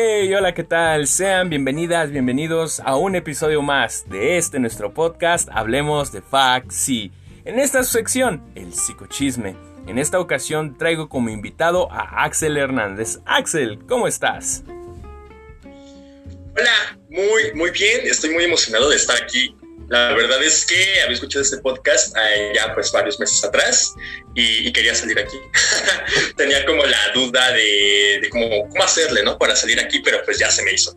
Hey, hola, ¿qué tal? Sean bienvenidas, bienvenidos a un episodio más de este nuestro podcast Hablemos de Sí. En esta sección, el psicochisme. En esta ocasión traigo como invitado a Axel Hernández. Axel, ¿cómo estás? Hola, muy, muy bien. Estoy muy emocionado de estar aquí la verdad es que había escuchado este podcast eh, ya pues varios meses atrás y, quería salir aquí. Tenía como la duda de, cómo, cómo, hacerle, ¿no? Para salir aquí, pero pues ya se me hizo.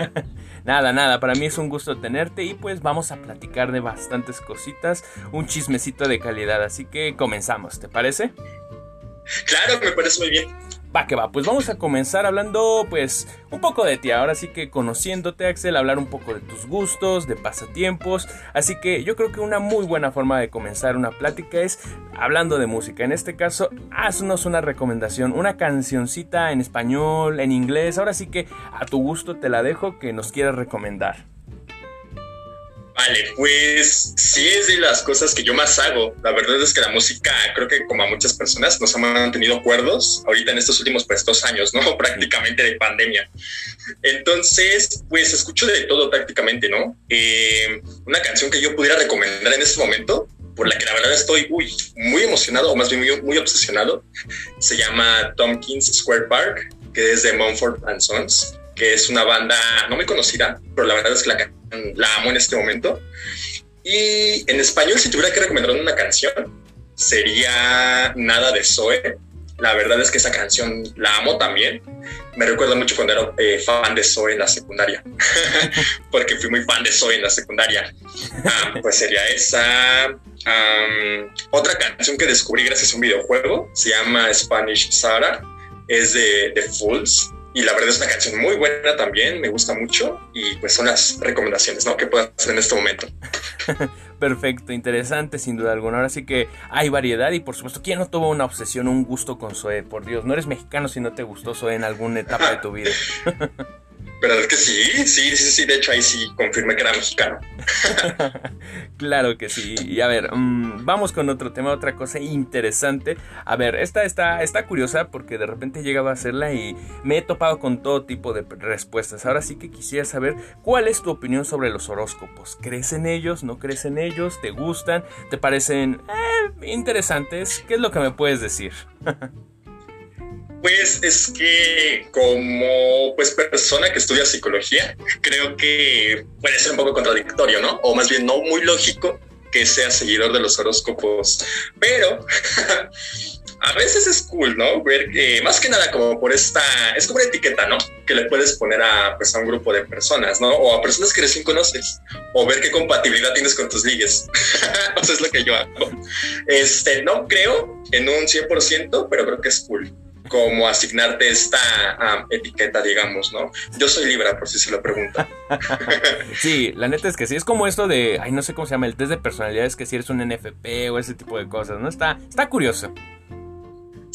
nada, nada, para mí es un gusto tenerte y pues vamos a platicar de bastantes cositas, un chismecito de calidad, así que comenzamos, ¿te parece? Claro, me parece muy bien. Va que va, pues vamos a comenzar hablando pues un poco de ti, ahora sí que conociéndote Axel, hablar un poco de tus gustos, de pasatiempos, así que yo creo que una muy buena forma de comenzar una plática es hablando de música, en este caso haznos una recomendación, una cancioncita en español, en inglés, ahora sí que a tu gusto te la dejo que nos quieras recomendar. Vale, pues sí es de las cosas que yo más hago. La verdad es que la música, creo que como a muchas personas, nos ha mantenido cuerdos ahorita en estos últimos pues, dos años, ¿no? Prácticamente de pandemia. Entonces, pues escucho de todo prácticamente, ¿no? Eh, una canción que yo pudiera recomendar en este momento, por la que la verdad estoy uy, muy emocionado, o más bien muy, muy obsesionado, se llama Tompkins Square Park, que es de Mumford and Sons que es una banda no muy conocida, pero la verdad es que la, la amo en este momento. Y en español, si tuviera que recomendar una canción, sería Nada de Zoe. La verdad es que esa canción la amo también. Me recuerda mucho cuando era eh, fan de Zoe en la secundaria, porque fui muy fan de Zoe en la secundaria. Ah, pues sería esa. otra canción que descubrí gracias a un videojuego se llama Spanish Sara. Es de, de Fools y la verdad es una canción muy buena también, me gusta mucho y pues son las recomendaciones ¿no? que puedo hacer en este momento. Perfecto, interesante sin duda alguna. Ahora sí que hay variedad y por supuesto, ¿quién no tuvo una obsesión, un gusto con Zoe? Por Dios, no eres mexicano si no te gustó Zoe en alguna etapa de tu vida. ¿Verdad que sí? Sí, sí, sí. De hecho, ahí sí confirmé que era mexicano. claro que sí. Y a ver, mm, vamos con otro tema, otra cosa interesante. A ver, esta está, está curiosa porque de repente he llegado a hacerla y me he topado con todo tipo de respuestas. Ahora sí que quisiera saber cuál es tu opinión sobre los horóscopos. ¿Crees en ellos? ¿No crees en ellos? ¿Te gustan? ¿Te parecen eh, interesantes? ¿Qué es lo que me puedes decir? Pues es que como pues persona que estudia psicología, creo que puede ser un poco contradictorio, ¿no? O más bien no muy lógico que sea seguidor de los horóscopos, pero a veces es cool, ¿no? Ver que más que nada como por esta, es como una etiqueta, ¿no? Que le puedes poner a, pues, a un grupo de personas, ¿no? O a personas que recién conoces, o ver qué compatibilidad tienes con tus ligues. Eso es lo que yo hago. Este, no creo en un 100%, pero creo que es cool como asignarte esta etiqueta, digamos, ¿no? Yo soy Libra, por si se lo pregunta. sí, la neta es que sí, es como esto de, ay, no sé cómo se llama, el test de personalidades, que si eres un NFP o ese tipo de cosas, ¿no? Está, está curioso.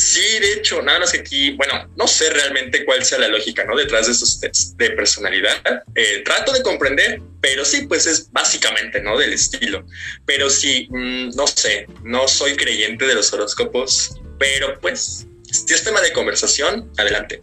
Sí, de hecho, nada más que aquí, bueno, no sé realmente cuál sea la lógica, ¿no? Detrás de esos tests de personalidad. Eh, trato de comprender, pero sí, pues es básicamente, ¿no? Del estilo. Pero sí, mm, no sé, no soy creyente de los horóscopos, pero pues si es tema de conversación, adelante.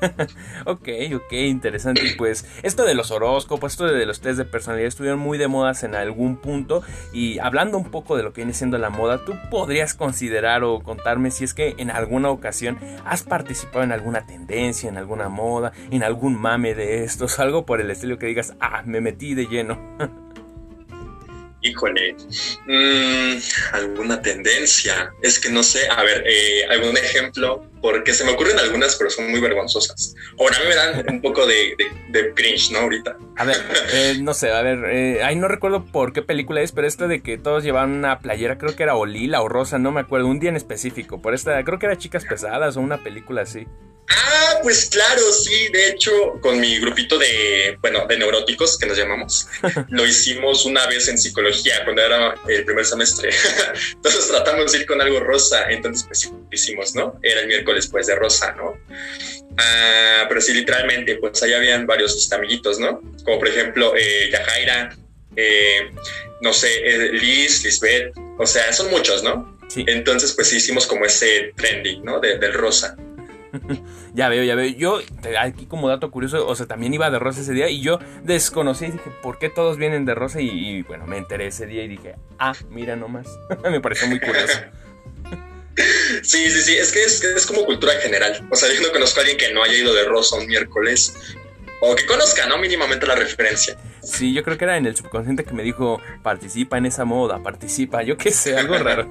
ok, ok, interesante. Pues esto de los horóscopos, esto de los test de personalidad estuvieron muy de modas en algún punto. Y hablando un poco de lo que viene siendo la moda, ¿tú podrías considerar o contarme si es que en alguna ocasión has participado en alguna tendencia, en alguna moda, en algún mame de estos, algo por el estilo que digas, ah, me metí de lleno? Híjole, mm, alguna tendencia. Es que no sé, a ver, eh, algún ejemplo, porque se me ocurren algunas, pero son muy vergonzosas. Ahora a mí me dan un poco de, cringe, ¿no? Ahorita. A ver, eh, no sé, a ver, eh, ahí no recuerdo por qué película es, pero esto de que todos llevaban una playera, creo que era o lila o rosa, no me acuerdo, un día en específico. Por esta, creo que era Chicas Pesadas o una película así. Ah, pues claro, sí, de hecho, con mi grupito de, bueno, de neuróticos que nos llamamos, lo hicimos una vez en psicología cuando era el primer semestre. entonces tratamos de ir con algo rosa, entonces pues hicimos, ¿no? Era el miércoles pues de rosa, ¿no? Ah, pero sí, literalmente, pues ahí habían varios este, amiguitos, ¿no? Como por ejemplo, eh, Yajaira, eh, no sé, eh, Liz, Lisbeth, o sea, son muchos, ¿no? Sí. Entonces, pues sí hicimos como ese trending, ¿no? del rosa. ya veo, ya veo. Yo, aquí como dato curioso, o sea, también iba de rosa ese día y yo desconocí y dije, ¿por qué todos vienen de rosa? Y, bueno, me enteré ese día y dije, ah, mira nomás. me pareció muy curioso. Sí, sí, sí, es que es, es, como cultura general. O sea, yo no conozco a alguien que no haya ido de rosa un miércoles o que conozca, ¿no? Mínimamente la referencia. Sí, yo creo que era en el subconsciente que me dijo, participa en esa moda, participa, yo qué sé, algo raro.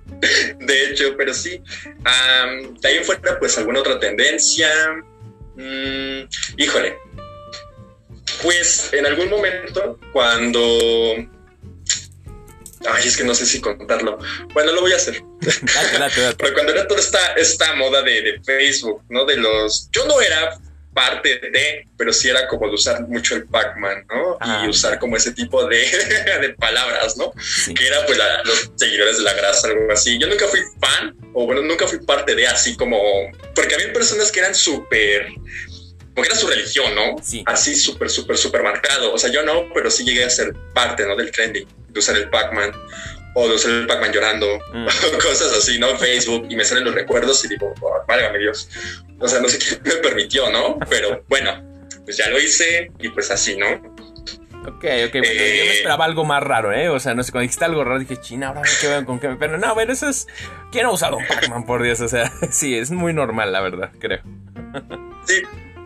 de hecho, pero sí. de ahí fuera, pues alguna otra tendencia. Mm, híjole. Pues en algún momento, cuando Ay, es que no sé si contarlo. Bueno, lo voy a hacer. Pero cuando era toda esta, esta moda de, de, Facebook, ¿no? De los. Yo no era parte de, pero sí era como de usar mucho el Pac-Man, ¿no? y ah, usar como ese tipo de, de palabras, ¿no? Que era pues los seguidores de la grasa, algo así. Yo nunca fui fan, o bueno, nunca fui parte de así como, porque había personas que eran súper, porque era su religión, ¿no? Sí. Así súper, súper, súper marcado. O sea, yo no, pero sí llegué a ser parte, ¿no? Del trending, de usar el Pac-Man o de usar el Pac-Man llorando, mm. cosas así, ¿no? En Facebook y me salen los recuerdos y digo, oh, válgame Dios. O sea, no sé quién me permitió, ¿no? Pero bueno, pues ya lo hice y pues así, ¿no? Ok, ok, bueno, yo me eh, esperaba algo más raro, ¿eh? O sea, no sé, cuando dijiste algo raro dije, china, ahora qué veo con qué me... Pero no, bueno, eso es... ¿Quién ha usado un Pac-Man, por Dios? O sea, sí, es muy normal, la verdad, creo. Sí,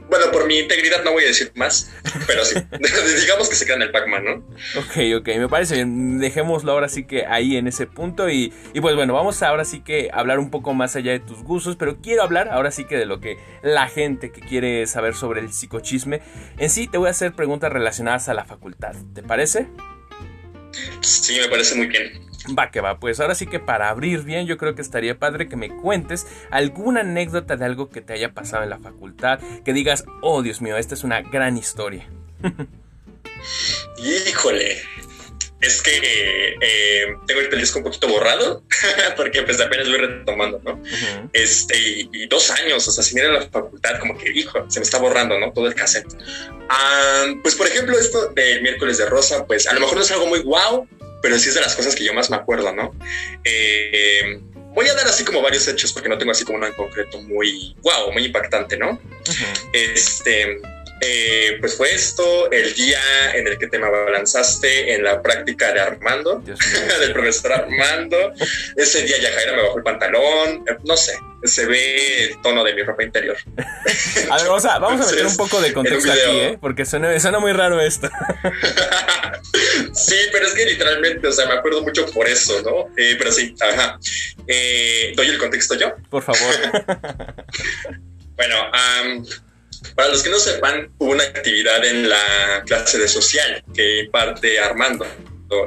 bueno, por mi integridad no voy a decir más, pero sí. Digamos que se queda en el Pac-Man, ¿no? Ok, ok, me parece bien. Dejémoslo ahora sí que ahí en ese punto. Y, y pues bueno, vamos ahora sí que hablar un poco más allá de tus gustos, pero quiero hablar ahora sí que de lo que la gente que quiere saber sobre el psicochisme. En sí, te voy a hacer preguntas relacionadas a la facultad. ¿Te parece? Sí, me parece muy bien. Va que va, pues ahora sí que para abrir bien yo creo que estaría padre que me cuentes alguna anécdota de algo que te haya pasado en la facultad, que digas, oh Dios mío, esta es una gran historia. Híjole, es que eh, tengo el pelisco un poquito borrado, porque pues apenas voy retomando, ¿no? Este, y, dos años, o sea, si mira la facultad, como que, hijo, se me está borrando, ¿no? Todo el cassette. Ah, pues, por ejemplo, esto del miércoles de rosa, pues a lo mejor no es algo muy guau, pero sí es de las cosas que yo más me acuerdo, ¿no? Eh, voy a dar así como varios hechos porque no tengo así como uno en concreto muy, wow, muy impactante, ¿no? Este, eh, pues fue esto el día en el que te me abalanzaste en la práctica de Armando, del profesor Armando. Ese día ya Jaira me bajó el pantalón, eh, no sé, se ve el tono de mi ropa interior. A ver, vamos a, vamos a meter un poco de contexto aquí, ¿eh? porque suena, suena muy raro esto. sí, pero es que literalmente, o sea, me acuerdo mucho por eso, ¿no? Eh, pero sí, ajá. ¿Doy el contexto yo? Por favor. bueno, para los que no sepan, hubo una actividad en la clase de social que imparte Armando.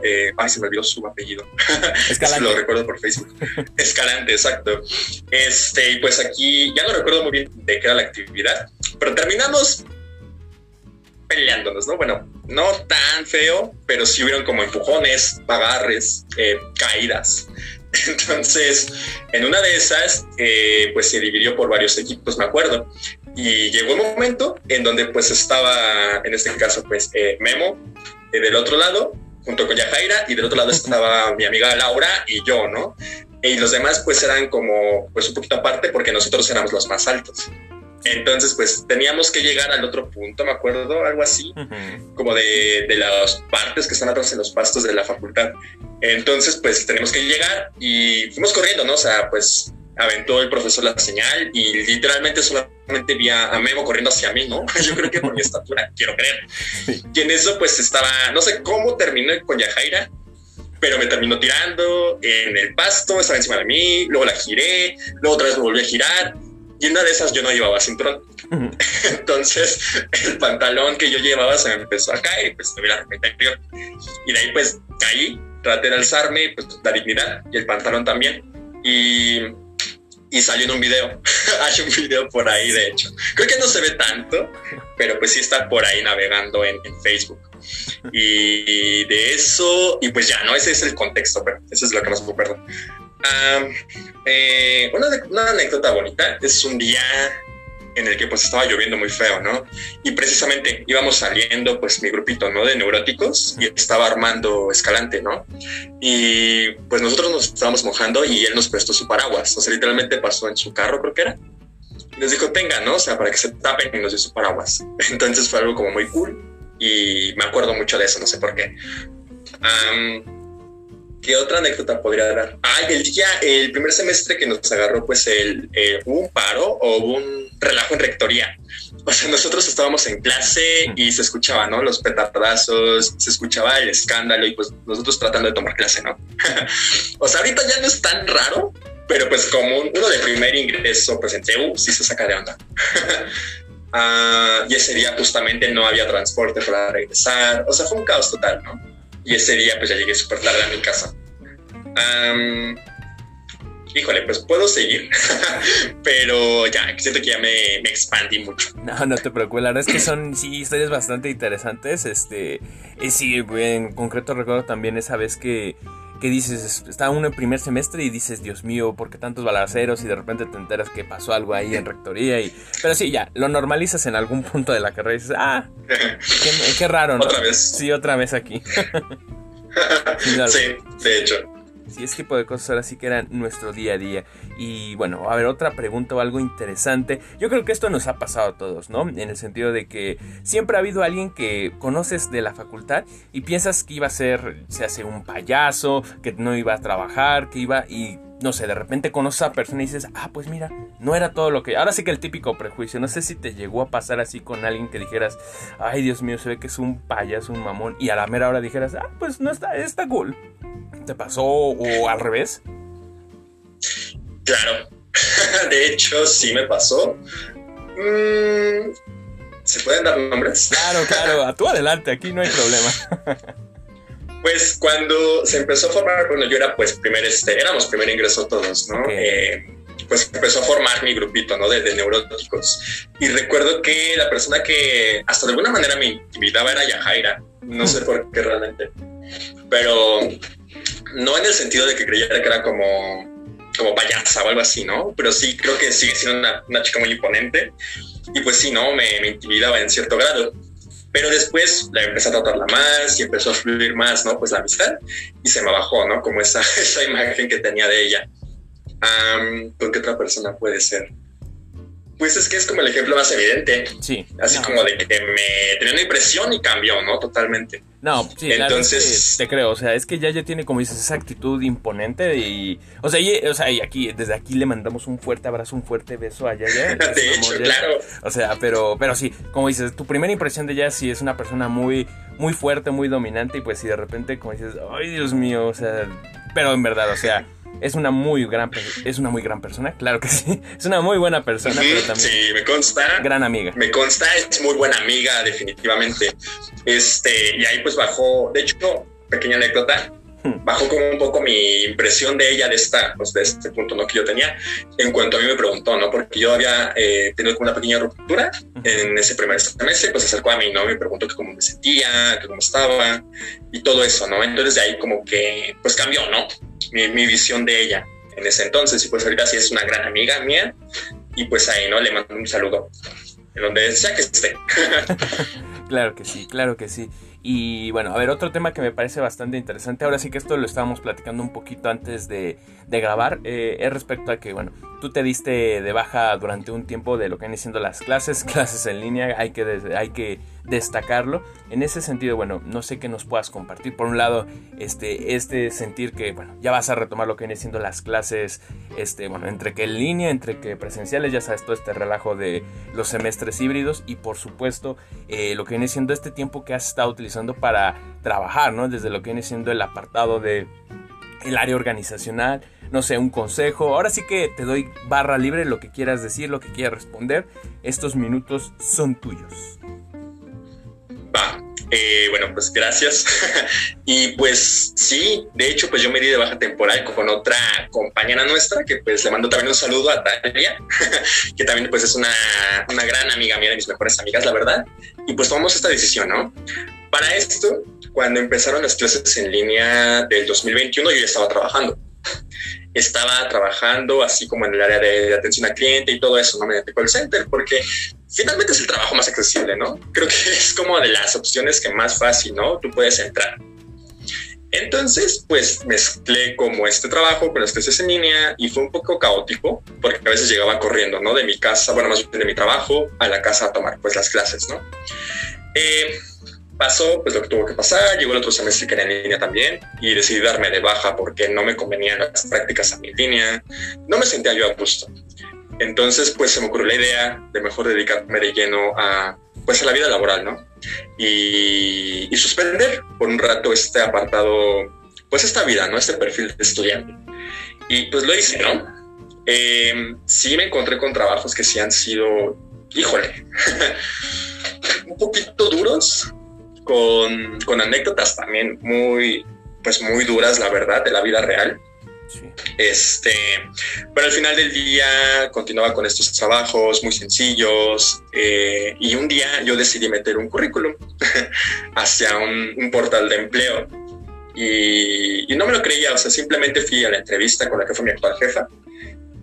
Eh, ay, se me olvidó su apellido. Escalante. lo recuerdo por Facebook. Escalante, exacto. Este, y pues aquí ya no recuerdo muy bien de qué era la actividad, pero terminamos peleándonos, ¿no? Bueno, no tan feo, pero sí hubieron como empujones, agarres, eh, caídas. Entonces, en una de esas, eh, pues se dividió por varios equipos, me acuerdo. Y llegó un momento en donde pues estaba, en este caso, pues eh, Memo eh, del otro lado, junto con Yajaira, y del otro lado estaba mi amiga Laura y yo, ¿no? Y los demás pues eran como pues un poquito aparte porque nosotros éramos los más altos. Entonces, pues teníamos que llegar al otro punto, me acuerdo, algo así, como de, de, las partes que están atrás en los pastos de la facultad. Entonces, pues tenemos que llegar y fuimos corriendo, ¿no? O sea, pues aventó el profesor la señal y literalmente solamente vi a, Memo corriendo hacia mí, ¿no? Yo creo que por mi estatura, quiero creer. Y en eso pues estaba, no sé cómo terminé con Yajaira, pero me terminó tirando en el pasto, estaba encima de mí, luego la giré, luego otra vez me volví a girar y en una de esas yo no llevaba cinturón. Entonces el pantalón que yo llevaba se me empezó a caer y pues tuve la ropa interior. Y de ahí pues caí, traté de alzarme, pues la dignidad y el pantalón también. Y y salió en un video. Hay un video por ahí, de hecho. Creo que no se ve tanto, pero pues sí está por ahí navegando en, Facebook. Y, de eso, y pues ya, ¿no? Ese es el contexto, pero eso es lo que más me acuerdo. Eh, una, una anécdota bonita es un día en el que pues estaba lloviendo muy feo, ¿no? Y precisamente íbamos saliendo pues mi grupito, ¿no? De neuróticos y estaba Armando Escalante, ¿no? Y pues nosotros nos estábamos mojando y él nos prestó su paraguas, o sea, literalmente pasó en su carro, creo que era. nos dijo, tenga, ¿no? O sea, para que se tapen y nos dio su paraguas. Entonces fue algo como muy cool y me acuerdo mucho de eso, no sé por qué. ¿Qué otra anécdota podría dar? Ah, el día, el primer semestre que nos agarró, pues el, eh, hubo un paro o hubo un relajo en rectoría. O sea, nosotros estábamos en clase y se escuchaba, ¿no? Los petardazos, se escuchaba el escándalo y pues nosotros tratando de tomar clase, ¿no? o sea, ahorita ya no es tan raro, pero pues como uno de primer ingreso, pues en TU sí se saca de onda. Ah, y ese día justamente no había transporte para regresar. O sea, fue un caos total, ¿no? Y ese día pues ya llegué súper tarde a mi casa. híjole, pues puedo seguir, pero ya, siento que ya me, expandí mucho. No, no te preocupes, la verdad es que son, sí, historias bastante interesantes, este, y sí, en concreto recuerdo también esa vez que que dices, está uno en primer semestre y dices, Dios mío, ¿por qué tantos balaceros? Y de repente te enteras que pasó algo ahí en rectoría. Y... Pero sí, ya, lo normalizas en algún punto de la carrera y dices, ah, qué, raro, ¿no? Otra vez. Sí, otra vez aquí. sí, de hecho. Sí, ese tipo de cosas ahora sí que eran nuestro día a día. Y bueno, a ver, otra pregunta o algo interesante. Yo creo que esto nos ha pasado a todos, ¿no? En el sentido de que siempre ha habido alguien que conoces de la facultad y piensas que iba a ser, se hace un payaso, que no iba a trabajar, que iba y no sé, de repente conoces a esa persona y dices, ah, pues mira, no era todo lo que... Ahora sí que el típico prejuicio, no sé si te llegó a pasar así con alguien que dijeras, ay Dios mío, se ve que es un payaso, un mamón, y a la mera hora dijeras, ah, pues no está, está cool. ¿Te pasó o al revés? Claro, de hecho sí me pasó. Mm, ¿Se pueden dar nombres? Claro, claro, a tú adelante, aquí no hay problema. Pues cuando se empezó a formar, bueno, yo era pues primer, este, éramos primer ingreso todos, ¿no? Eh, pues empezó a formar mi grupito, ¿no? De, de, neuróticos. Y recuerdo que la persona que hasta de alguna manera me intimidaba era Yajaira. No sé por qué realmente. Pero no en el sentido de que creyera que era como, como payasa o algo así, ¿no? Pero sí creo que sigue siendo una, chica muy imponente y pues sí, ¿no? Me, intimidaba en cierto grado. Pero después la empecé a tratarla más y empezó a fluir más, ¿no? Pues la amistad y se me bajó, ¿no? Como esa, esa imagen que tenía de ella. ¿Con qué otra persona puede ser? Pues es que es como el ejemplo más evidente. Sí. Así como de que me tenía una impresión y cambió, ¿no? Totalmente. No, sí, entonces te creo, o sea, es que ya ya tiene como dices esa actitud imponente y o sea, y, o sea, y aquí desde aquí le mandamos un fuerte abrazo, un fuerte beso a Yaya. de hecho, claro. O sea, pero pero sí, como dices, tu primera impresión de ella sí es una persona muy muy fuerte, muy dominante y pues si de repente como dices, "Ay, Dios mío", o sea, pero en verdad, o sea, es una muy gran es una muy gran persona, claro que sí. Es una muy buena persona, pero también Sí, me consta. Gran amiga. Me consta, es muy buena amiga definitivamente. Este, y ahí pues bajó, de hecho, pequeña anécdota, hmm. bajó como un poco mi impresión de ella de esta, pues de este punto ¿no? que yo tenía en cuanto a mí me preguntó, ¿no? Porque yo había eh, tenido como una pequeña ruptura en ese primer semestre, pues se acercó a mí, ¿no? Me preguntó que cómo me sentía, que cómo estaba y todo eso, ¿no? Entonces de ahí como que pues cambió, ¿no? Mi, visión de ella en ese entonces. Y pues ahorita sí es una gran amiga mía. Y pues ahí, ¿no? Le mando un saludo. En donde sea que esté. claro que sí, claro que sí. Y bueno, a ver, otro tema que me parece bastante interesante, ahora sí que esto lo estábamos platicando un poquito antes de, grabar, eh, es respecto a que, bueno, tú te diste de baja durante un tiempo de lo que vienen siendo las clases, clases en línea, hay que, hay que destacarlo. En ese sentido, bueno, no sé qué nos puedas compartir. Por un lado, este, este sentir que, bueno, ya vas a retomar lo que viene siendo las clases, este, bueno, entre que en línea, entre que presenciales, ya sabes, todo este relajo de los semestres híbridos y por supuesto, eh, lo que viene siendo este tiempo que has estado utilizando para trabajar, ¿no? Desde lo que viene siendo el apartado de el área organizacional, no sé, un consejo. Ahora sí que te doy barra libre, lo que quieras decir, lo que quieras responder. Estos minutos son tuyos. Va, eh, bueno, pues gracias. y pues sí, de hecho, pues yo me di de baja temporal con otra compañera nuestra, que pues le mando también un saludo a Talia, que también pues es una, una gran amiga mía, de mis mejores amigas, la verdad. Y pues tomamos esta decisión, ¿no? Para esto, cuando empezaron las clases en línea del 2021, yo ya estaba trabajando. Estaba trabajando así como en el área de atención al cliente y todo eso, no mediante call center, porque finalmente es el trabajo más accesible, ¿no? Creo que es como de las opciones que más fácil, ¿no? Tú puedes entrar. Entonces, pues mezclé como este trabajo con las clases en línea y fue un poco caótico porque a veces llegaba corriendo, ¿no? De mi casa, bueno, más bien de mi trabajo a la casa a tomar pues las clases, ¿no? Eh, pasó pues lo que tuvo que pasar, llegó el otro semestre que era en línea también y decidí darme de baja porque no me convenían las prácticas en línea, no me sentía yo a gusto. Entonces pues se me ocurrió la idea de mejor dedicarme de lleno a pues a la vida laboral, ¿no? Y, suspender por un rato este apartado, pues esta vida, ¿no? Este perfil de estudiante. Y pues lo hice, ¿no? Eh, sí me encontré con trabajos que sí han sido, híjole, un poquito duros, con, anécdotas también muy, pues muy duras, la verdad, de la vida real. Este, pero al final del día continuaba con estos trabajos muy sencillos eh, y un día yo decidí meter un currículum hacia un, portal de empleo y, no me lo creía, o sea, simplemente fui a la entrevista con la que fue mi actual jefa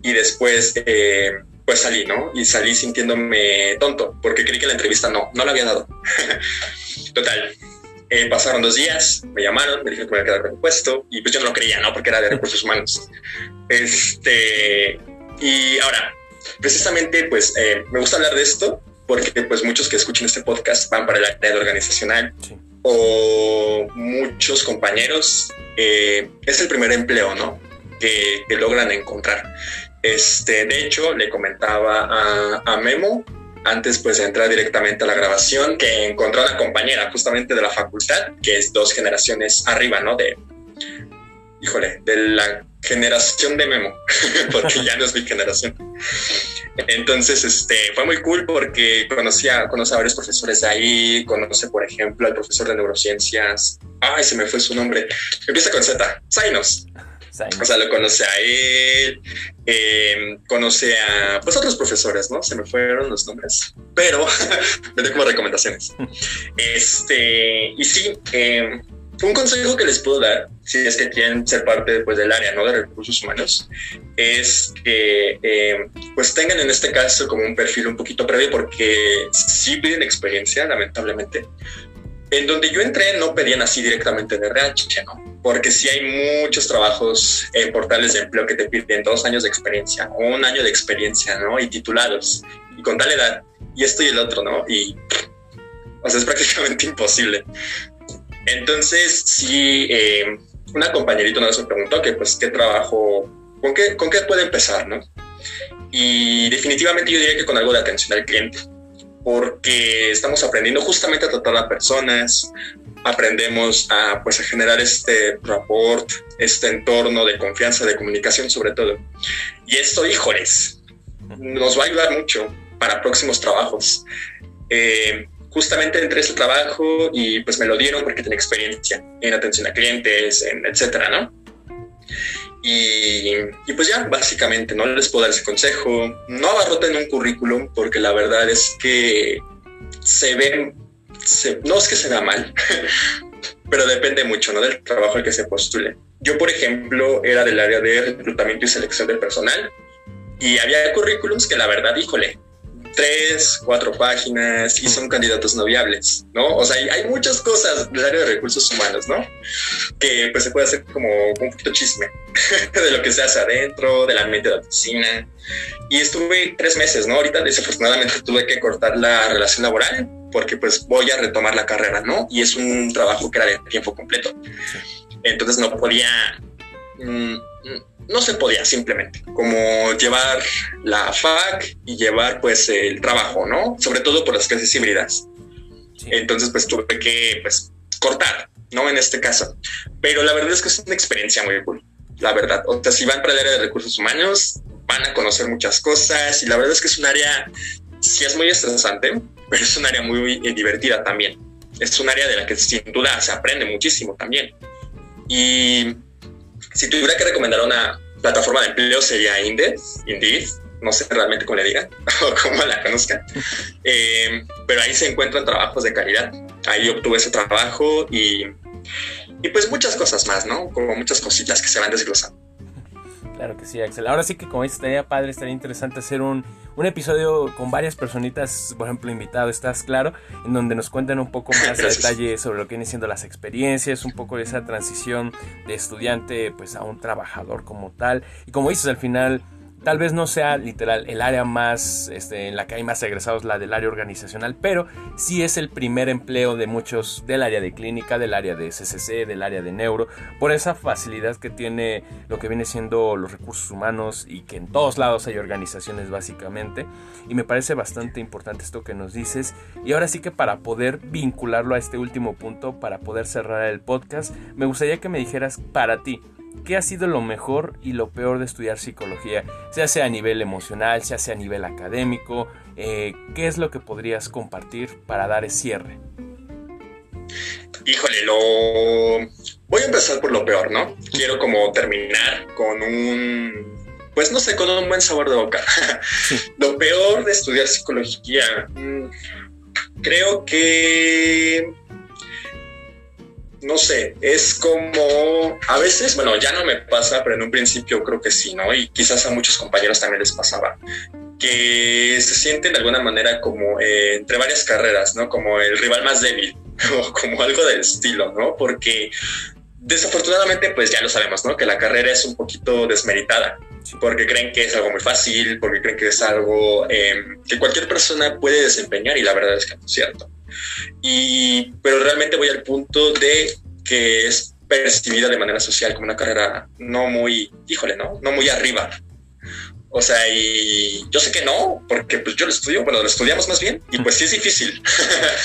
y después eh, pues salí, ¿no? Y salí sintiéndome tonto porque creí que la entrevista no, no la había dado. Total. Eh, pasaron dos días, me llamaron, me dijeron que me iba a quedar con el puesto y pues yo no lo creía, ¿no? Porque era de recursos humanos. Este, y ahora, precisamente, pues eh, me gusta hablar de esto porque pues muchos que escuchen este podcast van para el área organizacional o muchos compañeros, eh, es el primer empleo, ¿no? Que, que, logran encontrar. Este, de hecho, le comentaba a, Memo antes pues de entrar directamente a la grabación, que encontró a la compañera justamente de la facultad, que es dos generaciones arriba, ¿no? De, híjole, de la generación de Memo, porque ya no es mi generación. Entonces, este, fue muy cool porque conocí a, conocí a varios profesores de ahí, conoce, por ejemplo, al profesor de neurociencias, ay, se me fue su nombre, empieza con Z, Zainos. O sea, lo conoce a él, eh, conoce a pues otros profesores, ¿no? Se me fueron los nombres, pero me doy como recomendaciones. Este, y sí, eh, un consejo que les puedo dar, si es que quieren ser parte pues, del área ¿no? de recursos humanos, es que eh, pues tengan en este caso como un perfil un poquito previo porque sí piden experiencia, lamentablemente, en donde yo entré no pedían así directamente de RH, ¿no? Porque sí hay muchos trabajos en portales de empleo que te piden dos años de experiencia o un año de experiencia, ¿no? Y titulados y con tal edad y esto y el otro, ¿no? Y, o sea, es prácticamente imposible. Entonces, sí, eh, una compañerita una vez me preguntó que, pues, qué trabajo, con qué, con qué puede empezar, ¿no? Y definitivamente yo diría que con algo de atención al cliente porque estamos aprendiendo justamente a tratar a personas, aprendemos a, pues, a generar este rapport, este entorno de confianza, de comunicación sobre todo. Y esto, híjoles, nos va a ayudar mucho para próximos trabajos. Eh, justamente entré a este trabajo y pues me lo dieron porque tenía experiencia en atención a clientes, en etcétera, ¿no? Y, pues ya, básicamente, no les puedo dar ese consejo. No abarroten un currículum porque la verdad es que se ven, no es que se da mal, pero depende mucho ¿no? del trabajo al que se postule. Yo, por ejemplo, era del área de reclutamiento y selección del personal y había currículums que la verdad, híjole, tres, cuatro páginas y son candidatos no viables, ¿no? O sea, hay, muchas cosas del área de recursos humanos, ¿no? Que pues se puede hacer como un poquito chisme de lo que se hace adentro, del ambiente de la oficina. Y estuve tres meses, ¿no? Ahorita desafortunadamente tuve que cortar la relación laboral porque pues voy a retomar la carrera, ¿no? Y es un trabajo que era de tiempo completo. Entonces no podía... Mm, no se podía simplemente, como llevar la FAC y llevar pues el trabajo, ¿no? Sobre todo por las clases híbridas. Entonces pues tuve que pues cortar, ¿no? En este caso. Pero la verdad es que es una experiencia muy cool, la verdad. O sea, si van para el área de recursos humanos, van a conocer muchas cosas y la verdad es que es un área, sí es muy estresante, pero es un área muy divertida también. Es un área de la que sin duda se aprende muchísimo también. Y si tuviera que recomendar una plataforma de empleo sería Indeed, Indeed, no sé realmente cómo le digan o cómo la conozcan, eh, pero ahí se encuentran trabajos de calidad. Ahí obtuve ese trabajo y, y pues muchas cosas más, ¿no? Como muchas cositas que se van desglosando. Claro que sí, Axel. Ahora sí que como dices, estaría padre, estaría interesante hacer un, un episodio con varias personitas, por ejemplo, invitado, estás claro, en donde nos cuenten un poco más de detalle sobre lo que vienen siendo las experiencias, un poco de esa transición de estudiante pues a un trabajador como tal. Y como dices, al final Tal vez no sea literal el área más este, en la que hay más egresados, la del área organizacional, pero sí es el primer empleo de muchos del área de clínica, del área de CCC, del área de neuro, por esa facilidad que tiene lo que viene siendo los recursos humanos y que en todos lados hay organizaciones básicamente. Y me parece bastante importante esto que nos dices. Y ahora sí que para poder vincularlo a este último punto, para poder cerrar el podcast, me gustaría que me dijeras para ti, ¿Qué ha sido lo mejor y lo peor de estudiar psicología? Sea sea a nivel emocional, sea sea a nivel académico. Eh, ¿Qué es lo que podrías compartir para dar ese cierre? Híjole, lo... Voy a empezar por lo peor, ¿no? Quiero como terminar con un... Pues no sé, con un buen sabor de boca. lo peor de estudiar psicología. Mm, creo que no sé, es como a veces, bueno, ya no me pasa, pero en un principio creo que sí, ¿no? Y quizás a muchos compañeros también les pasaba, que se sienten de alguna manera como eh, entre varias carreras, ¿no? Como el rival más débil o como algo del estilo, ¿no? Porque desafortunadamente, pues ya lo sabemos, ¿no? Que la carrera es un poquito desmeritada, porque creen que es algo muy fácil, porque creen que es algo em, que cualquier persona puede desempeñar y la verdad es que no es cierto. Y, pero realmente voy al punto de que es percibida de manera social como una carrera no muy, híjole, ¿no? No muy arriba. O sea, y yo sé que no, porque pues yo lo estudio, bueno, lo estudiamos más bien, y pues sí es difícil.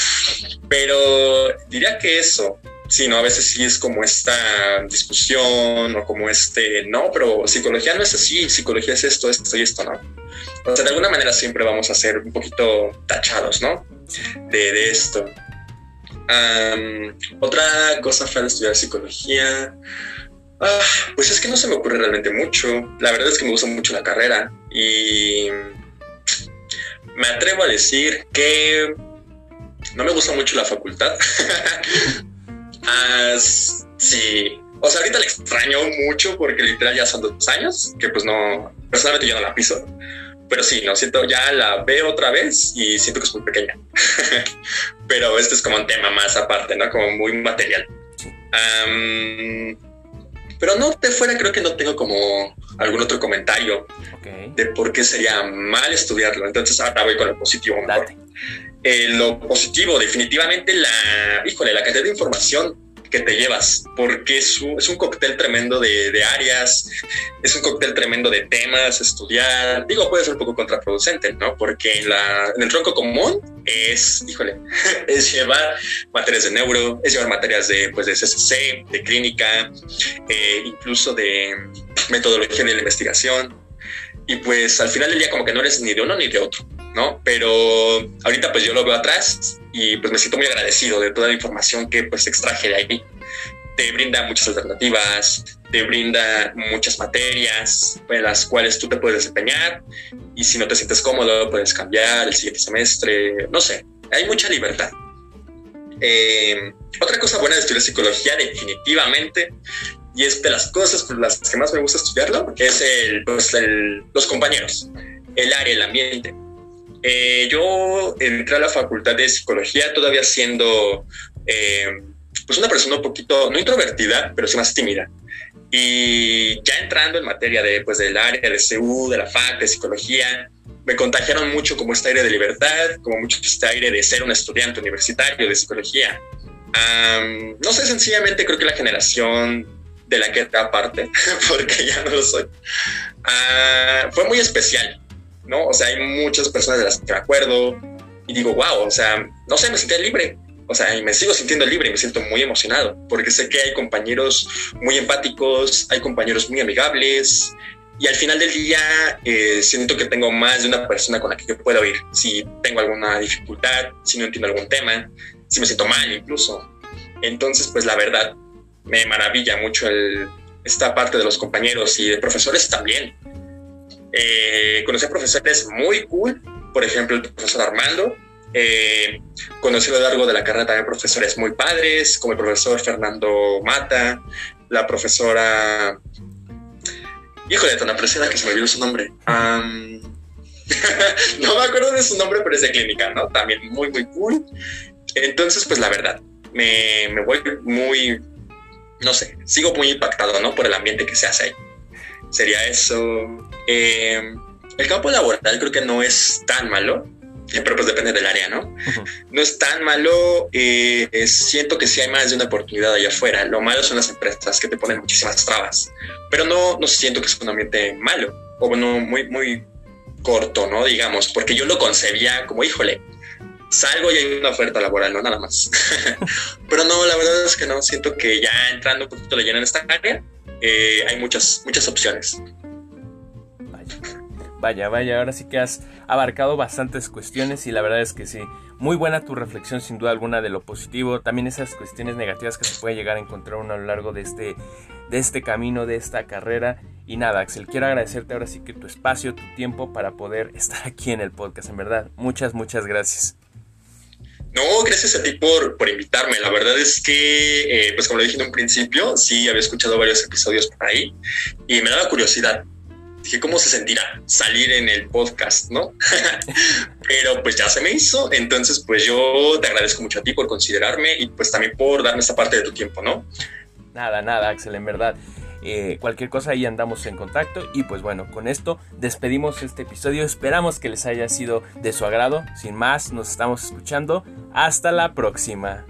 pero diría que eso, sí, ¿no? A veces sí es como esta discusión o como este, no, pero psicología no es así, psicología es esto, esto y esto, ¿no? O sea, de alguna manera siempre vamos a ser un poquito tachados, ¿no? De, esto. otra cosa fue estudiar psicología. Ah, pues es que no se me ocurre realmente mucho. La verdad es que me gusta mucho la carrera y me atrevo a decir que no me gusta mucho la facultad. sí. O sea, ahorita la extraño mucho porque literal ya son dos años que pues no, personalmente yo no la piso pero sí, no siento, ya la veo otra vez y siento que es muy pequeña. pero este es como un tema más aparte, ¿no? Como muy material. pero no de fuera creo que no tengo como algún otro comentario de por qué sería mal estudiarlo. Entonces ahora voy con lo positivo eh, lo positivo, definitivamente la, híjole, la cantidad de información que te llevas, porque es un, es un cóctel tremendo de, áreas, es un cóctel tremendo de temas, estudiar. Digo, puede ser un poco contraproducente, ¿no? Porque en, la, en el tronco común es, híjole, es llevar materias de neuro, es llevar materias de, pues, de CCC, de clínica, eh, incluso de metodología de la investigación. Y pues al final del día como que no eres ni de uno ni de otro, ¿no? Pero ahorita pues yo lo veo atrás y pues me siento muy agradecido de toda la información que pues extraje de ahí. Te brinda muchas alternativas, te brinda muchas materias en las cuales tú te puedes desempeñar y si no te sientes cómodo puedes cambiar el siguiente semestre, no sé, hay mucha libertad. Eh, otra cosa buena de estudiar psicología definitivamente y es de las cosas por las que más me gusta estudiarlo, es el, pues el, los compañeros, el área, el ambiente. Eh, yo entré a la facultad de psicología todavía siendo eh, pues una persona un poquito, no introvertida, pero sí más tímida. Y ya entrando en materia de, pues, del área de CU, de la FAC, de psicología, me contagiaron mucho como este aire de libertad, como mucho este aire de ser un estudiante universitario de psicología. no sé, sencillamente creo que la generación de la que aparte, porque ya no lo soy, ah, fue muy especial. ¿No? O sea, hay muchas personas de las que me acuerdo y digo, wow, o sea, no sé, me sentía libre. O sea, y me sigo sintiendo libre y me siento muy emocionado porque sé que hay compañeros muy empáticos, hay compañeros muy amigables y al final del día eh, siento que tengo más de una persona con la que yo puedo ir. Si tengo alguna dificultad, si no entiendo algún tema, si me siento mal incluso. Entonces, pues la verdad, me maravilla mucho el, esta parte de los compañeros y de profesores también eh, conocí a profesores muy cool, por ejemplo, el profesor Armando. Eh, conocí a lo largo de la carrera también profesores muy padres, como el profesor Fernando Mata, la profesora. Híjole, tan apreciada que se me olvidó su nombre. no me acuerdo de su nombre, pero es de clínica, ¿no? También muy, muy cool. Entonces, pues la verdad, me, me voy muy, no sé, sigo muy impactado, ¿no? Por el ambiente que se hace ahí. Sería eso. Eh, el campo laboral creo que no es tan malo, eh, pero pues depende del área, ¿no? No es tan malo, eh, siento que sí hay más de una oportunidad allá afuera. Lo malo son las empresas que te ponen muchísimas trabas, pero no, no siento que es un ambiente malo, o bueno, muy, muy corto, ¿no? Digamos, porque yo lo concebía como, híjole, salgo y hay una oferta laboral, no nada más. pero no, la verdad es que no, siento que ya entrando un poquito de lleno en esta área, eh, hay muchas, muchas opciones. Vaya, vaya, ahora sí que has abarcado bastantes cuestiones y la verdad es que sí, muy buena tu reflexión sin duda alguna de lo positivo, también esas cuestiones negativas que se puede llegar a encontrar uno a lo largo de este, de este camino, de esta carrera. Y nada, Axel, quiero agradecerte ahora sí que tu espacio, tu tiempo para poder estar aquí en el podcast, en verdad. Muchas, muchas gracias. No, gracias a ti por, por invitarme. La verdad es que, eh, pues como lo dije en un principio, sí había escuchado varios episodios por ahí y me daba curiosidad dije, ¿cómo se sentirá salir en el podcast, no? Pero pues ya se me hizo, entonces pues yo te agradezco mucho a ti por considerarme y pues también por darme esta parte de tu tiempo, ¿no? Nada, nada, Axel, en verdad. Eh, cualquier cosa ahí andamos en contacto y pues bueno, con esto despedimos este episodio. Esperamos que les haya sido de su agrado. Sin más, nos estamos escuchando. Hasta la próxima.